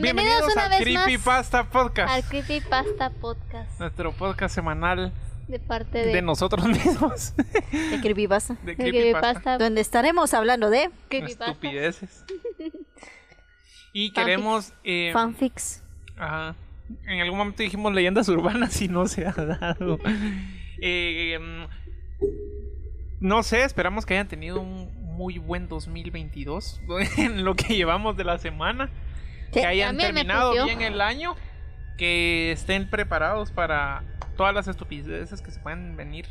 Bienvenidos, una al vez Creepypasta más Podcast. al Creepypasta Podcast Nuestro podcast semanal de parte de, de, nosotros mismos. de Creepypasta. de de Creepypasta. Donde estaremos hablando de Creepypasta. Estupideces. Y queremos. eh, fanfics. ajá. En algún momento dijimos leyendas urbanas y no se ha dado. Eh, em, no sé, esperamos que hayan tenido un muy buen 2022 en lo que llevamos de la semana. Que hayan terminado bien el año. Que estén preparados para todas las estupideces que se pueden venir.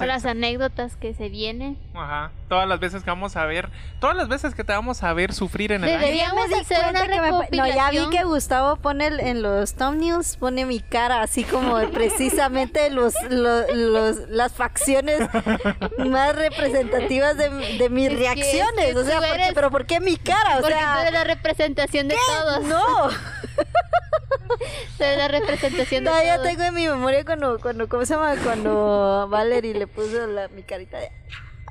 O las anécdotas que se vienen. Ajá. Todas las veces que vamos a ver. Todas las veces que te vamos a ver sufrir en el Debe- año. Deberíamos di hacer una que me- No, ya vi recopilación. que Gustavo pone el- en los thumbnails, pone mi cara así como precisamente los, lo- los, las facciones más representativas de, de mis Es que- reacciones. es que o sea, tú ¿por qué? eres- pero ¿por qué mi cara? O Porque tú sea, eres la representación de todos. no. Eres la representación de No, ya todos. tengo en mi memoria cuando, cuando, ¿cómo se llama? Cuando Valerie le puso la, mi carita de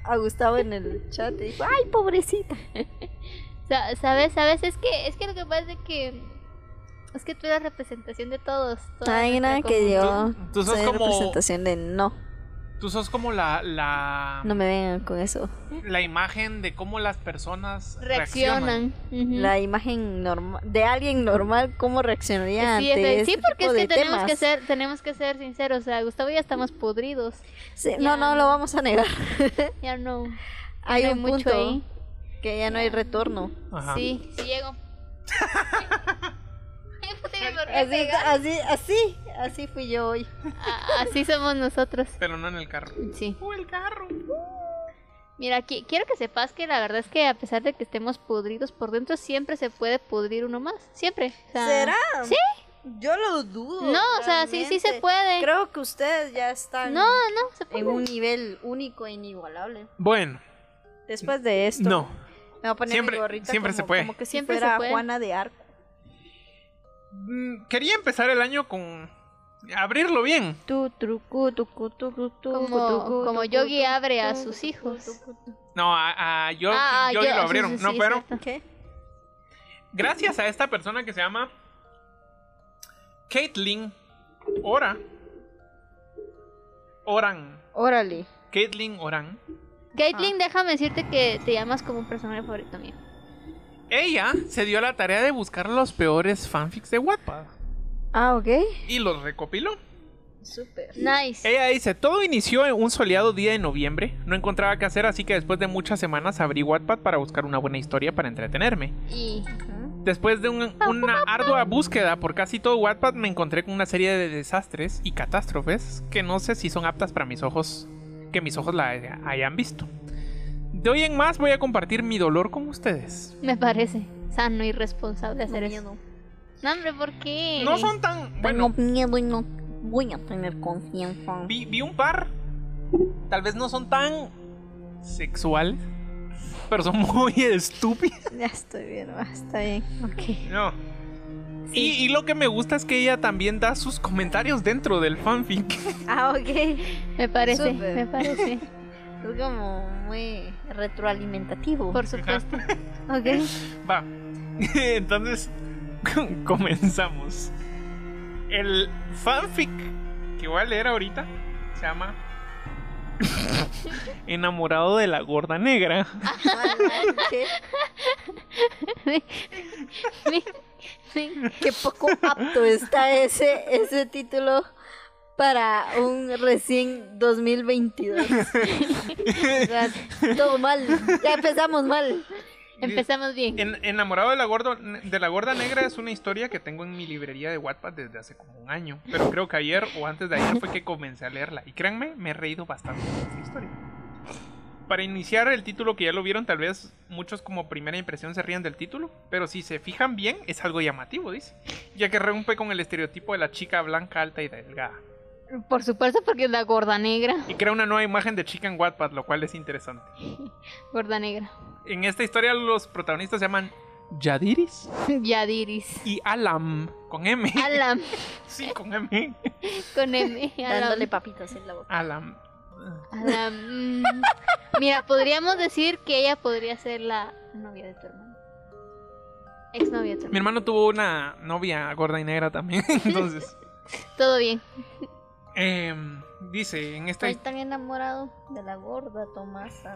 a Gustavo en el chat y dijo, ay, pobrecita. Sa- ¿Sabes? ¿Sabes? Es que, es que lo que pasa es que... Es que tú eres la representación de todos. Ay, nada que yo Tú- tú sos soy como- representación de no. Tú sos como la, la, No me vengan con eso. la imagen de cómo las personas reaccionan. La imagen normal de alguien normal, ¿cómo reaccionaría Sí, ante este sí, porque tipo es de que tenemos temas? que ser, tenemos que ser sinceros. O sea, Gustavo y ya estamos podridos. Sí, Ya no, no, no. lo vamos a negar. Ya no. ya Hay no un mucho punto ahí. que ya no hay retorno. Ajá. Sí, sí llego. Así, pegas. así, así, así fui yo hoy. A- Así somos nosotros. Pero no en el carro. Sí. ¡Uh, el carro! Mira, qui- quiero que sepas que la verdad es que a pesar de que estemos podridos por dentro, siempre se puede pudrir uno más. Siempre. O sea, Sí. Yo lo dudo. No, o sea, sí, sí se puede. Creo que ustedes ya están No, no, se puede. en un nivel único e inigualable. Bueno, Después de esto, no. me voy a poner Siempre- mi gorrita siempre como, se puede. como que si Siempre se fuera puede. Juana de Arco. Mm, Quería empezar el año con. Abrirlo bien. Como, como Yogi abre a sus hijos. No, a, a yo, Ah, yo yo- lo abrieron. sí, no, sí, pero gracias a esta persona que se llama. Caitlin Ora. Oran. Órale. Caitlin Oran. Caitlyn, déjame decirte que te llamas como un personaje favorito mío. Ella se dio la tarea de buscar los peores fanfics de Wattpad. Ah, ok. Y los recopiló. Súper. Nice. Ella dice, todo inició en un soleado día de noviembre. No encontraba qué hacer, así que después de muchas semanas abrí Wattpad para buscar una buena historia para entretenerme. Y Después de un- una ardua búsqueda por casi todo Wattpad, me encontré con una serie de desastres y catástrofes que no sé si son aptas para mis ojos, que mis ojos la hayan visto. De hoy en más voy a compartir mi dolor con ustedes. me parece sano y responsable hacer eso. No, hombre, ¿por qué? No son tan... Tengo Bueno, miedo y no voy a tener confianza. vi, vi un par. Tal vez no son tan sexuales, pero son muy estúpidas. Ya estoy bien, va, está bien. Ok. No. Y, y lo que me gusta es que ella también da sus comentarios dentro del fanfic. Ah, ok. Me parece, me parece. Es como muy retroalimentativo. Por supuesto. Ok. Va. Entonces, comenzamos. El fanfic que voy a leer ahorita se llama Enamorado de la gorda negra. ¿Qué? Poco apto está ese, ese título para un recién 2022. O sea, todo mal. Ya empezamos mal. Empezamos bien. En- Enamorado de la, gordo, de la gorda negra es una historia que tengo en mi librería de Wattpad desde hace como un año. Pero creo que ayer o antes de ayer fue que comencé a leerla. Y créanme, me he reído bastante con esta historia. Para iniciar el título que ya lo vieron, tal vez muchos como primera impresión se rían del título. Pero si se fijan bien, es algo llamativo, dice. Ya que rompe con el estereotipo de la chica blanca, alta y delgada. Por supuesto, porque es la gorda negra. Y crea una nueva imagen de chica en Wattpad, lo cual es interesante. Gorda negra. En esta historia los protagonistas se llaman Yadiris Yadiris. y Alam, con M. Alam. Sí, con M. Con M. Alam. Dándole papitas en la boca. Alam. mm, mira, podríamos decir que ella podría ser la novia de tu hermano. Exnovia de tu Mi hermano. hermano tuvo una novia gorda y negra también. Entonces, Todo bien. Em, dice en esta Estoy tan enamorado de la gorda Tomasa.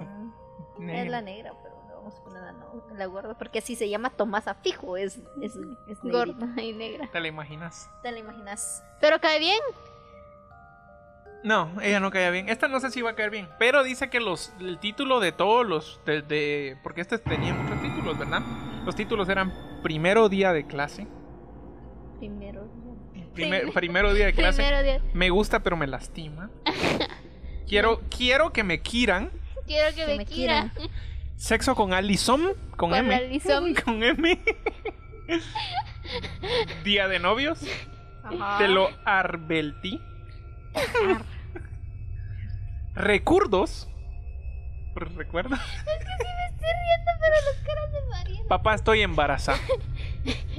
Es la negra, pero le vamos a poner la, no- la gorda. Porque si se llama Tomasa fijo, es, es. Gorda y negra. ¿Te la imaginas? ¿Te la imaginas? Pero cae bien. No, ella no caía bien. Esta no sé si va a caer bien. Pero dice que los el título de todos los. De, de- porque este tenía muchos títulos, ¿verdad? Los títulos eran Primero día de clase. Primero. primer- primero día de clase. Primero día. Me gusta, pero me lastima. Quiero, quiero que me quieran. Quiero que, Que me, me quiera. Sexo con Alison. Con, Con M. Alison. Con M. Día de novios. Ajá. Te lo arbeltí. Recuerdos. ¿Recuerdas? Estoy riendo, pero las caras de María. Papá, estoy embarazada.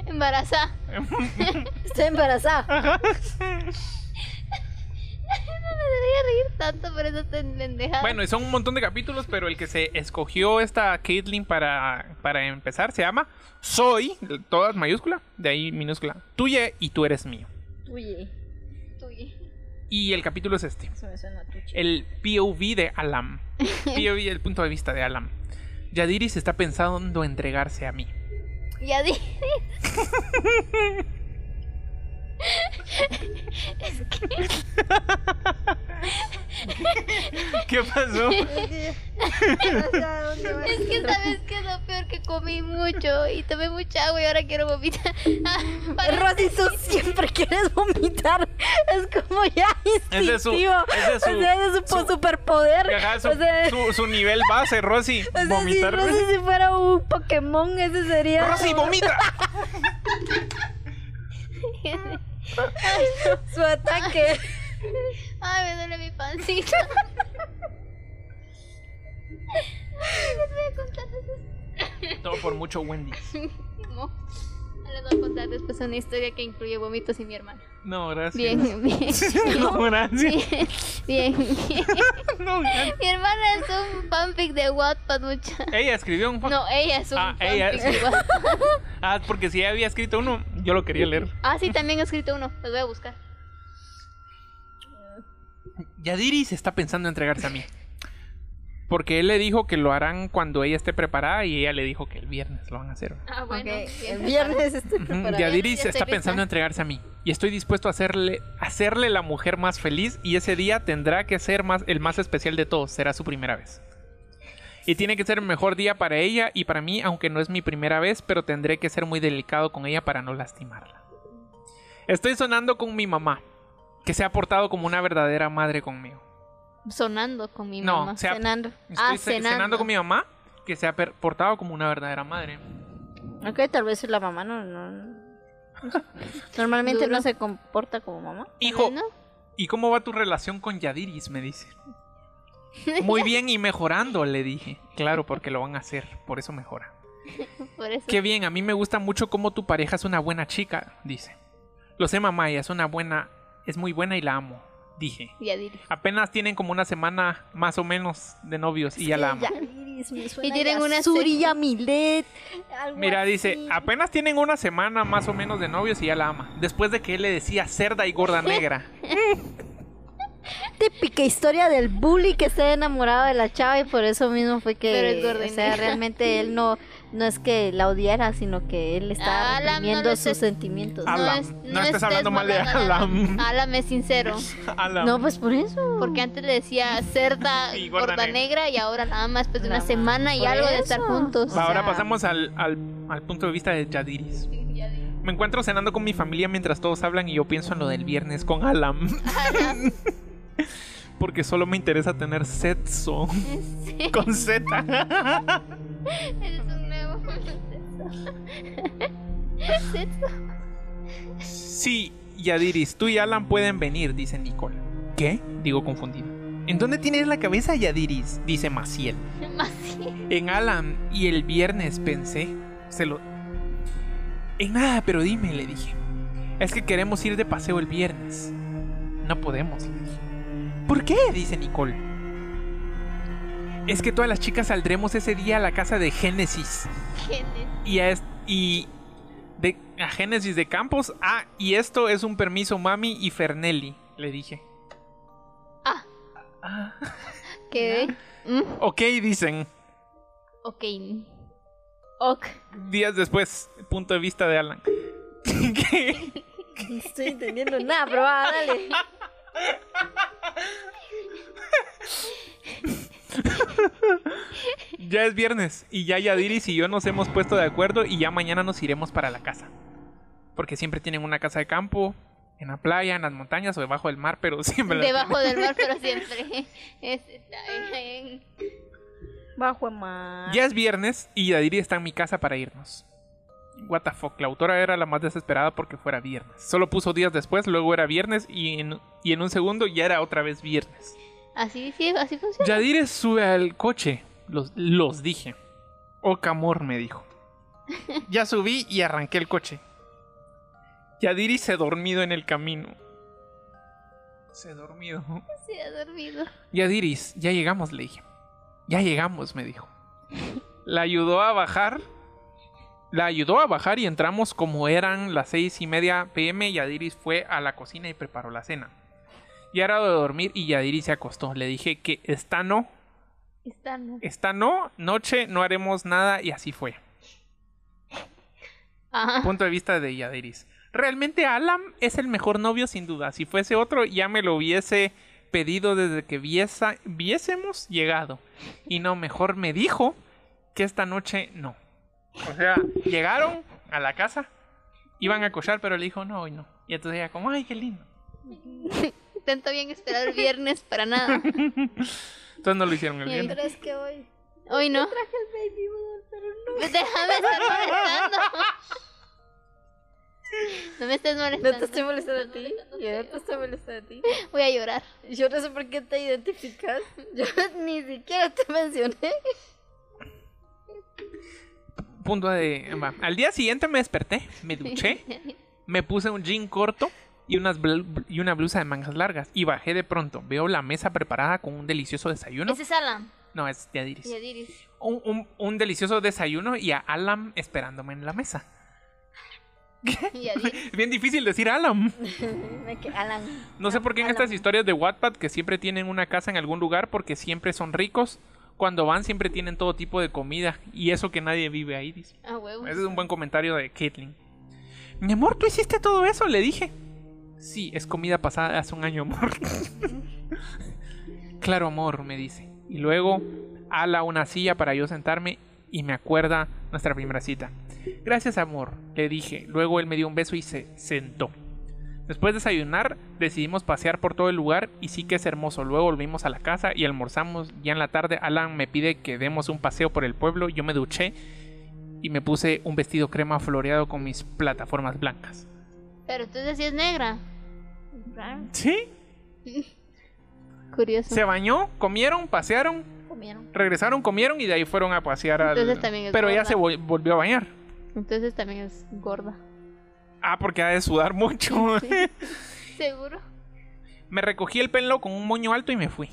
Embarazada. Estoy embarazada. No me debería reír tanto por eso tan pendejada. Bueno, y son un montón de capítulos, pero el que se escogió esta Caitlyn para, para empezar se llama Soy, todas mayúscula, de ahí minúscula, tuya y tú eres mío. Oye, Tuya. Y el capítulo es este. eso me suena a tuche. El POV de Alam. POV, el punto de vista de Alam. Yadiris está pensando entregarse a mí. Ya di. ¿Qué pasó? Es que sabes que es lo peor que comí mucho y tomé mucha agua y ahora quiero vomitar. Ah, Rosy, tú siempre quieres vomitar. Es como ya Ese es su- instintivo. ese es su- o sea, ese es su, su- superpoder. Ajá, su, o sea, su- su nivel base, Rosy. o sea, si Vomitar. Rosy si fuera un Pokémon, ese sería. Rosy, vomita. Su ataque. Ay, me duele mi pancita. Les voy a contar después. Todo por mucho Wendy. No. Les voy a contar después una historia que incluye vómitos y mi hermana. No, gracias. Bien, bien. No, gracias. Bien, bien. No, gracias. Mi hermana es un fanfic de Wattpad, mucha. Ella escribió un fan- No, ella es un Ah, fanfic ella de Wattpad. Ah, porque si ella había escrito uno, yo lo quería leer. Ah, sí, también he escrito uno. Los voy a buscar. Yadiri se está pensando entregarse a mí. Porque él le dijo que lo harán cuando ella esté preparada y ella le dijo que el viernes lo van a hacer. Ah, bueno. El viernes estoy preparada. Yadiri Ya se está pensando en entregarse a mí. Y estoy dispuesto a hacerle, hacerle la mujer más feliz. Y ese día tendrá que ser más, el más especial de todos. Será su primera vez. Y tiene que ser el mejor día para ella y para mí, aunque no es mi primera vez, pero tendré que ser muy delicado con ella para no lastimarla. Estoy sonando con mi mamá, que se ha portado como una verdadera madre conmigo. Sonando con mi No, mamá. se ha- cenando. Estoy ah, ce- cenando. con mi mamá, que se ha portado como una verdadera madre. Ok, tal vez la mamá no. no- Normalmente Duro. no se comporta como mamá. Hijo, ¿y cómo va tu relación con Yadiris? Me dice. Muy bien y mejorando, le dije. Claro, porque lo van a hacer, por eso mejora. por eso. Qué bien, a mí me gusta mucho cómo tu pareja es una buena chica, dice. Lo sé, mamá, ella es una buena, es muy buena y la amo, dije. Ya diré. Apenas tienen como una semana más o menos de novios y ya la amo. Yadiris me suena Y tienen una. Yamilet, algo Mira, así. dice, apenas tienen una semana más o menos de novios y ya la ama. Después de que él le decía cerda y gorda negra. Típica historia del bully que está enamorado de la chava y por eso mismo fue que. Pero es o sea, realmente él no, no es que la odiara, sino que él estaba Alam no reprimiendo lo sus estés- sentimientos. Alam. No estés hablando mal de Alam. Alam es sincero. Alam. No, pues por eso. Porque antes le decía cerda Y gorda gorda negra. negra y ahora nada más después de La una semana y Por algo de estar juntos. O Ahora sea- pasamos al, al- al punto de vista de Yadiris. Me encuentro cenando con mi familia mientras todos hablan y yo pienso en lo del viernes con Alam. Alam. Porque solo me interesa tener sexo Sí, con Z. Sí, Yadiris, tú y Alan pueden venir, dice Nicole. ¿Qué? Digo confundido. ¿En dónde tienes la cabeza, Yadiris? Dice Maciel. En Alan y el viernes pensé. Se lo. En nada, pero dime, le dije. Es que queremos ir de paseo el viernes. No podemos, le dije. ¿Por qué? dice Nicole. Es que todas las chicas saldremos ese día a la casa de Génesis. Genes. Y a, y de, a Génesis de Campos. Ah, y esto es un permiso, mami y Fernelli, le dije. Ah. Ah. ¿Qué? Mm, Ok, dicen. ok. Ok. Días después, punto de vista de Alan. ¿Qué? No estoy entendiendo nada, pero dale. Ya es viernes y ya Yadiris y yo nos hemos puesto de acuerdo y ya mañana nos iremos para la casa. Porque siempre tienen una casa de campo, en la playa, en las montañas o debajo del mar, pero siempre la Debajo del mar, pero siempre. Es, está en- Bajo mar. Ya es viernes y Yadiri está en mi casa para irnos. What the fuck, la autora era la más desesperada porque fuera viernes. Solo puso días después, luego era viernes y en, y en un segundo ya era otra vez viernes. Así, sí, así funciona. Yadiri sube al coche, los, los dije. Ocamor me dijo. Ya subí y arranqué el coche. Yadiri se dormido en el camino. Se dormido. Se ha dormido. Yadiris, ya llegamos, le dije. Ya llegamos, me dijo. La ayudó a bajar. La ayudó a bajar y entramos como eran las seis y media pm. Yadiris fue a la cocina y preparó la cena. Ya era de dormir y Yadiris se acostó. Le dije que esta no, Está, ¿no? esta no, noche no haremos nada y así fue. Ajá. Punto de vista de Yadiris. Realmente Alan es el mejor novio sin duda. Si fuese otro ya me lo hubiese pedido desde que viesa- viésemos llegado. Y no, mejor me dijo que esta noche no. O sea, llegaron a la casa, iban a cochar, pero le dijo no, hoy no. Y entonces ella como, ay, qué lindo. Tanto bien esperar el viernes para nada. Entonces no lo hicieron el viernes. Pero es que hoy Hoy no. traje el baby doll, pero no. Déjame estar molestando. No me estés molestando. No te estoy molestando a ti. Yo no te estoy molestando a ti. Voy a llorar. Yo no sé por qué te identificas. Yo ni siquiera te mencioné. Punto de... va. Al día siguiente me desperté, me duché, me puse un jean corto y, unas bl- y una blusa de mangas largas. Y bajé de pronto. Veo la mesa preparada con un delicioso desayuno. Ese es Alan. No, es Yadiris. Y Adiris. Un, un- un delicioso desayuno y a Alam esperándome en la mesa. Es bien difícil decir Alan. No sé por qué en estas historias de Wattpad que siempre tienen una casa en algún lugar porque siempre son ricos. Cuando van siempre tienen todo tipo de comida y eso que nadie vive ahí, dice. Ah. Ese es un buen comentario de Caitlyn. Mi amor, ¿tú hiciste todo eso? Le dije. Sí, es comida pasada hace un año, amor. claro, amor, me dice. Y luego, ala una silla para yo sentarme y me acuerda nuestra primera cita. Gracias, amor, le dije. Luego él me dio un beso y se sentó. Después de desayunar, decidimos pasear por todo el lugar y sí que es hermoso. Luego volvimos a la casa y almorzamos. Ya en la tarde, Alan me pide que demos un paseo por el pueblo. Yo me duché y me puse un vestido crema floreado con mis plataformas blancas. Pero entonces sí es ¿Sí? Curioso. Se bañó, comieron, pasearon, Comieron. regresaron, comieron y de ahí fueron a pasear al... Entonces también es Pero gorda. se vol- volvió a bañar. Entonces también es gorda. Ah, porque ha de sudar mucho. Seguro. me recogí el pelo con un moño alto y me fui.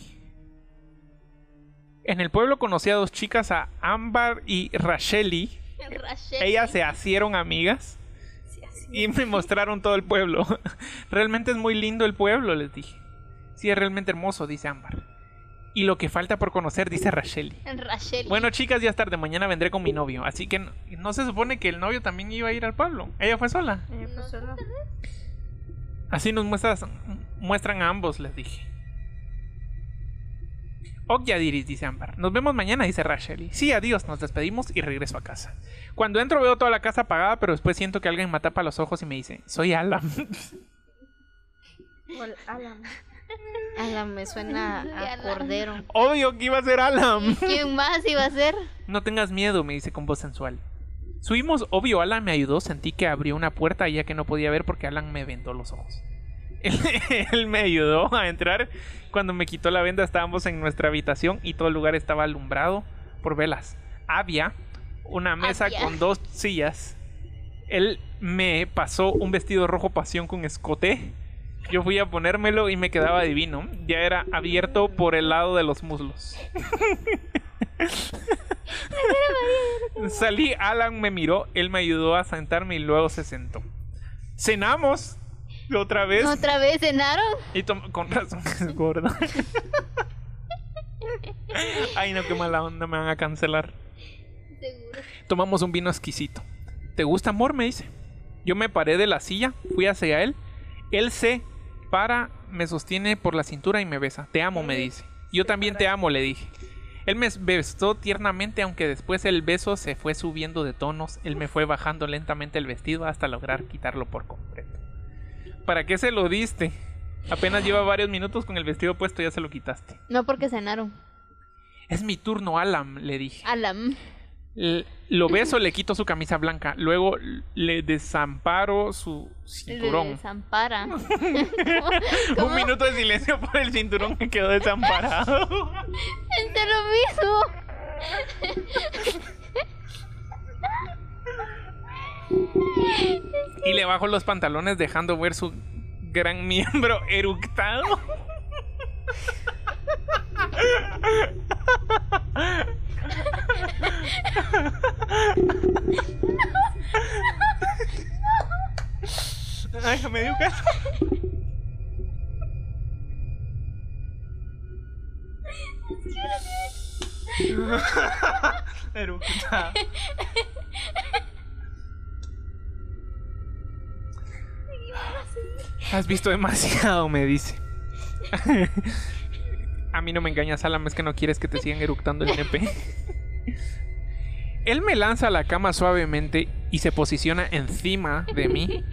En el pueblo conocí a dos chicas, a Ámbar y Racheli. Rachel. Ellas se hicieron amigas. Y me mostraron todo el pueblo. Realmente es muy lindo el pueblo, les dije. Sí, es realmente hermoso, dice Ámbar. Y lo que falta por conocer, dice Racheli. Rachel. Bueno, chicas, ya es tarde. Mañana vendré con mi novio. Así que no, no se supone que el novio también iba a ir al pueblo. Ella fue sola. Eh, pues solo. Así nos muestras, muestran a ambos, les dije. Ok, Yadiris, dice Ámbar. Nos vemos mañana, dice Rachel. Sí, adiós, nos despedimos y regreso a casa. Cuando entro veo toda la casa apagada, pero después siento que alguien me tapa los ojos y me dice, soy Alan. Ol- Alan. Alan me suena a cordero. Obvio que iba a ser Alan. ¿Quién más iba a ser? No tengas miedo, me dice con voz sensual. Subimos, obvio, Alan me ayudó, sentí que abrió una puerta ya que no podía ver porque Alan me vendó los ojos. Él, él me ayudó a entrar. Cuando me quitó la venda estábamos en nuestra habitación y todo el lugar estaba alumbrado por velas. Había una mesa Había. con dos sillas. Él me pasó un vestido rojo pasión con escote. Yo fui a ponérmelo y me quedaba divino. Ya era abierto por el lado de los muslos. Salí, Alan me miró, él me ayudó a sentarme y luego se sentó. Cenamos otra vez. ¿Otra vez cenaron? Y con razón es gorda. Ay, no, qué mala onda, me van a cancelar. Seguro. Tomamos un vino exquisito. ¿Te gusta, amor? Me dice. Yo me paré de la silla, fui hacia él. Él se para, me sostiene por la cintura y me besa. Te amo, me dice. Yo también te amo, le dije. Él me besó tiernamente, aunque después el beso se fue subiendo de tonos. Él me fue bajando lentamente el vestido hasta lograr quitarlo por completo. ¿Para qué se lo diste? Apenas lleva varios minutos con el vestido puesto, ya se lo quitaste. No porque cenaron. Es mi turno, Alam, le dije. Alam. L- Lo beso, le quito su camisa blanca. Luego le desamparo su Le cinturón. desampara. Un minuto de silencio por el cinturón que quedó desamparado. Es lo mismo. Y le bajo los pantalones dejando ver su gran miembro eructado. Ay, me dio caso. Has visto demasiado, me dice. A mí no me engañas, Alam, es que no quieres que te sigan eructando el nepe. Él me lanza a la cama suavemente y se posiciona encima de mí.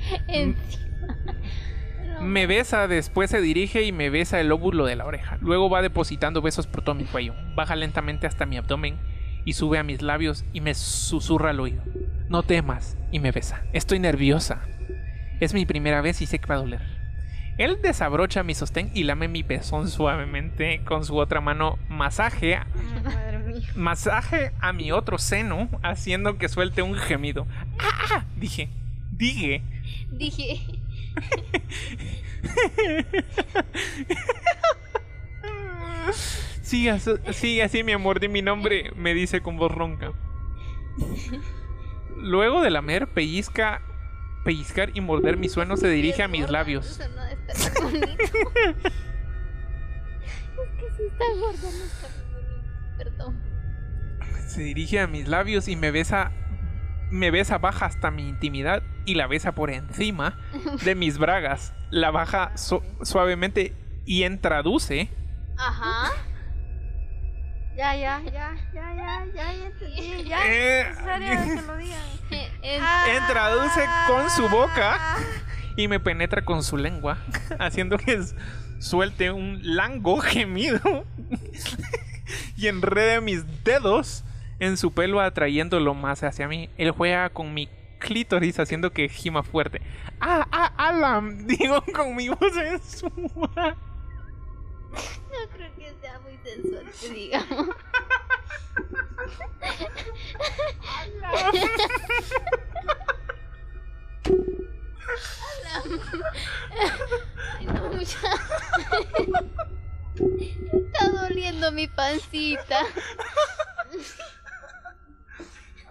Me besa, después se dirige y me besa el lóbulo de la oreja. Luego va depositando besos por todo mi cuello. Baja lentamente hasta mi abdomen y sube a mis labios y me susurra al oído. No temas y me besa. Estoy nerviosa. Es mi primera vez y sé que va a doler. Él desabrocha mi sostén y lame mi pezón suavemente con su otra mano. Masaje, Madre mía. masaje a mi otro seno, haciendo que suelte un gemido. ¡Ah! ah! Dije, dije. Dije. Sigue, así- sigue así, mi amor, di mi nombre, me dice con voz ronca. Luego de lamer, pellizca, pellizcar y morder mi sueno, se dirige a mis labios. Se dirige a mis labios y me besa, me besa baja hasta mi intimidad y la besa por encima de mis bragas. La baja su- suavemente y introduce. Ajá. Ya, ya, ya, ya, ya, ya, ya entendí. Ya, Eh, es necesario que lo digan. En- Introduce con su boca y me penetra con su lengua, haciendo que suelte un lango gemido y enrede mis dedos en su pelo atrayéndolo más hacia mí. Él juega con mi clítoris haciendo que gima fuerte. Ah, ah, Alam, digo con mi voz sensual. No creo que sea muy sensual, que digamos. Ay, no. Está doliendo mi pancita.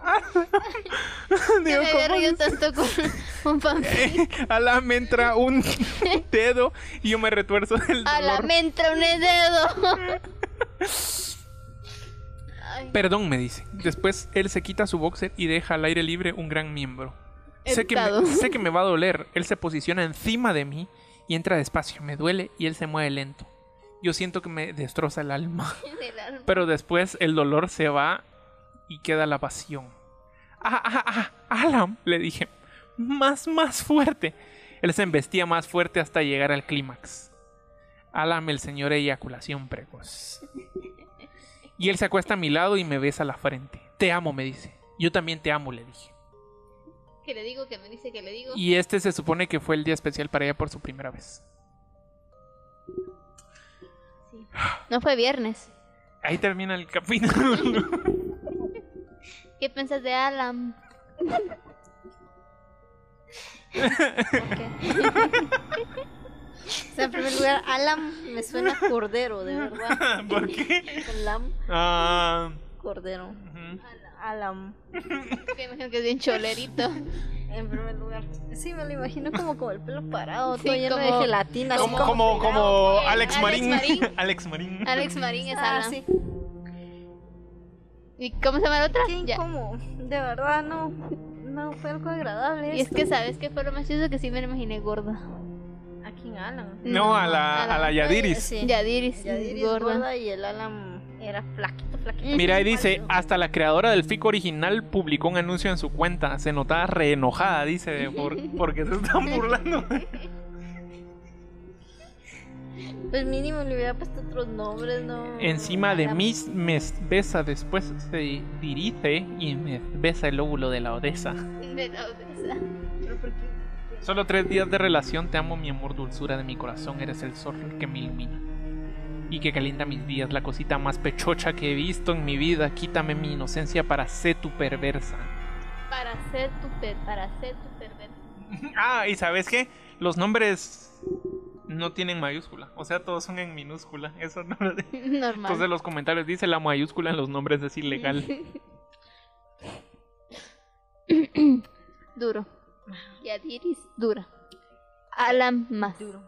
Digo, me ¿cómo río es? tanto con un. Alam me entra un dedo y yo me retuerzo del A la dolor. me entra un dedo. Perdón, me dice. Después él se quita su boxer y deja al aire libre un gran miembro. Sé que, me, sé que me va a doler. Él se posiciona encima de mí y entra despacio. Me duele y él se mueve lento. Yo siento que me destroza el alma. del alma. Pero después el dolor se va y queda la pasión. ¡Ah, ah, ah! ¡Alam! Le dije. Más, más fuerte. Él se embestía más fuerte hasta llegar al clímax. Alam, el señor eyaculación precoz. Y él se acuesta a mi lado y me besa la frente. Te amo, me dice. Yo también te amo, le dije. Que le digo, que me dice que le digo. Y este se supone que fue el día especial para ella por su primera vez. Sí. No fue viernes. Ahí termina el capítulo. ¿Qué piensas de Alan? O sea, en primer lugar, Alam me suena a cordero, de verdad. ¿Por qué? Con lam. Ah, cordero. Ujú. Alam. Que imagino que es bien cholerito. En primer lugar. Sí, me lo imagino como con el pelo parado, Sí, todo lleno como- de gelatina. así Como, como, como Alex Alex Marín. Marín. Alex Marín. Alex Marín es Ah, Alan. sí. ¿Y cómo se llama la otra? Qué Ya. incómodo. De verdad, no. No fue algo agradable. Y es que, ¿sabes qué fue lo más chistoso? Que sí me la imaginé gorda. ¿A quién Alan? No, a la, a la Yadiris. Sí. Yadiris, Yadiris gorda. gorda. y el Alan era flaquito, flaquito. Mira, y así, dice, hasta la creadora del FIC original publicó un anuncio en su cuenta. Se notaba re enojada, dice, de por, porque se están burlando. Pues mínimo le hubiera puesto otros nombres, ¿no? Encima de Alan. mí me besa, después se dirige y me besa el óvulo de la Odessa. De la Odessa. Pero ¿por qué? Solo tres días de relación, te amo mi amor, dulzura de mi corazón, eres el sol que me ilumina. Y que calienta mis días, la cosita más pechocha que he visto en mi vida, quítame mi inocencia para ser tu perversa. Para ser tu per, para ser tu perverso. Ah, y ¿sabes qué? Los nombres no tienen mayúscula, o sea, todos son en minúscula. Eso no lo Normal. Entonces los comentarios dice la mayúscula en los nombres es ilegal. Duro. Yadiris, dura. Alan más. Yo Duro.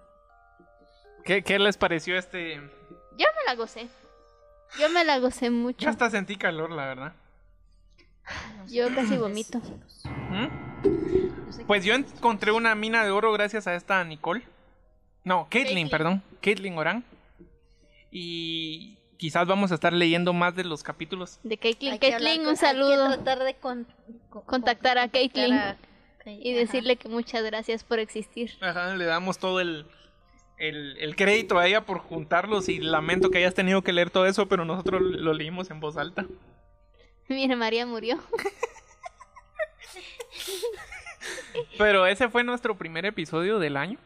¿Qué, qué les pareció este? me la gocé. Yo me la gocé mucho. Yo hasta sentí calor, la verdad. Yo casi vomito. ¿Mm? Pues yo encontré una mina de oro gracias a esta Nicole. No, Caitlyn, perdón. Caitlyn Orán. Y quizás vamos a estar leyendo más de los capítulos. De Caitlyn. Caitlyn, un con- hay que saludo. tratar de con- con- Contactar a Caitlyn. Y Ajá. decirle que muchas gracias por existir. Ajá, le damos todo el, el, el crédito a ella por juntarlos y lamento que hayas tenido que leer todo eso, pero nosotros lo leímos en voz alta. Mira, María murió. Pero ese fue nuestro primer episodio del año.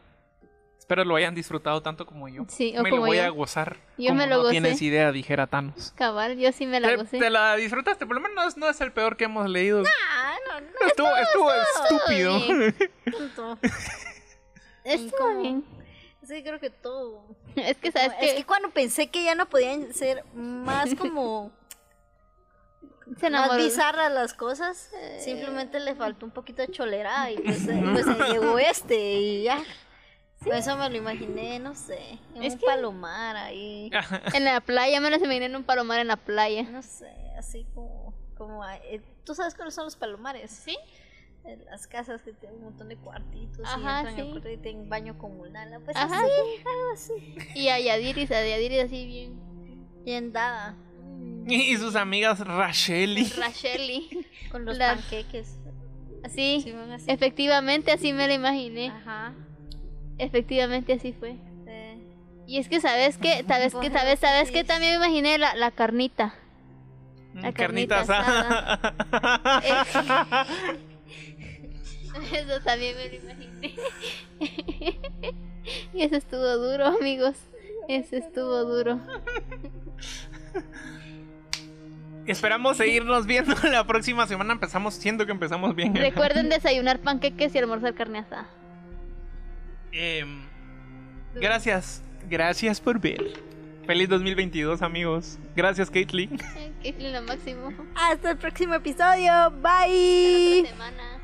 Espero lo hayan disfrutado tanto como yo. Sí, o me lo como voy yo. a gozar. Yo como me lo no gocé. tienes idea, dijera Thanos. Cabal, yo sí me la ¿Te, gocé. te la disfrutaste? Por lo menos no es, no es el peor que hemos leído. Ah, no, no. estuvo estuvo estúpido. bien. Estuvo Como- bien. Sí, creo que todo. Es que sabes es que que cuando pensé que ya no podían ser más como se más bizarras las cosas, simplemente le faltó un poquito de cholera y pues, eh, pues llegó este y ya. Por eso me lo imaginé, no sé, en Es un que- palomar ahí, En la playa, me lo imaginé en un palomar en la playa. no sé, así como, como eh, ¿tú sabes cuáles son los palomares? ¿Sí? En las casas que tienen un montón de cuartitos Ajá, y entran sí. y tienen baño comunal, pues Ajá, así, sí. algo así, Y a Yadiris, a Yadiris así bien. bien dada, Y sus amigas Rachel y... Racheli. con los La- panqueques. Así. Sí. Efectivamente, así me lo imaginé. Ajá. Efectivamente, así fue. sí. Y es que, ¿sabes qué? ¿Sabes qué? ¿Sabes, ¿sabes qué? También me imaginé la, la carnita. La carnita asada. Eso también me lo imaginé. y eso estuvo duro, amigos. Eso estuvo duro. Esperamos seguirnos viendo la próxima semana. Empezamos, siento que empezamos bien. Recuerden desayunar panqueques y almorzar carne asada. Em, gracias, gracias por ver. Feliz 2022, amigos. Gracias, Caitlyn. Que es lo máximo. Hasta el próximo episodio. Bye. Otra semana.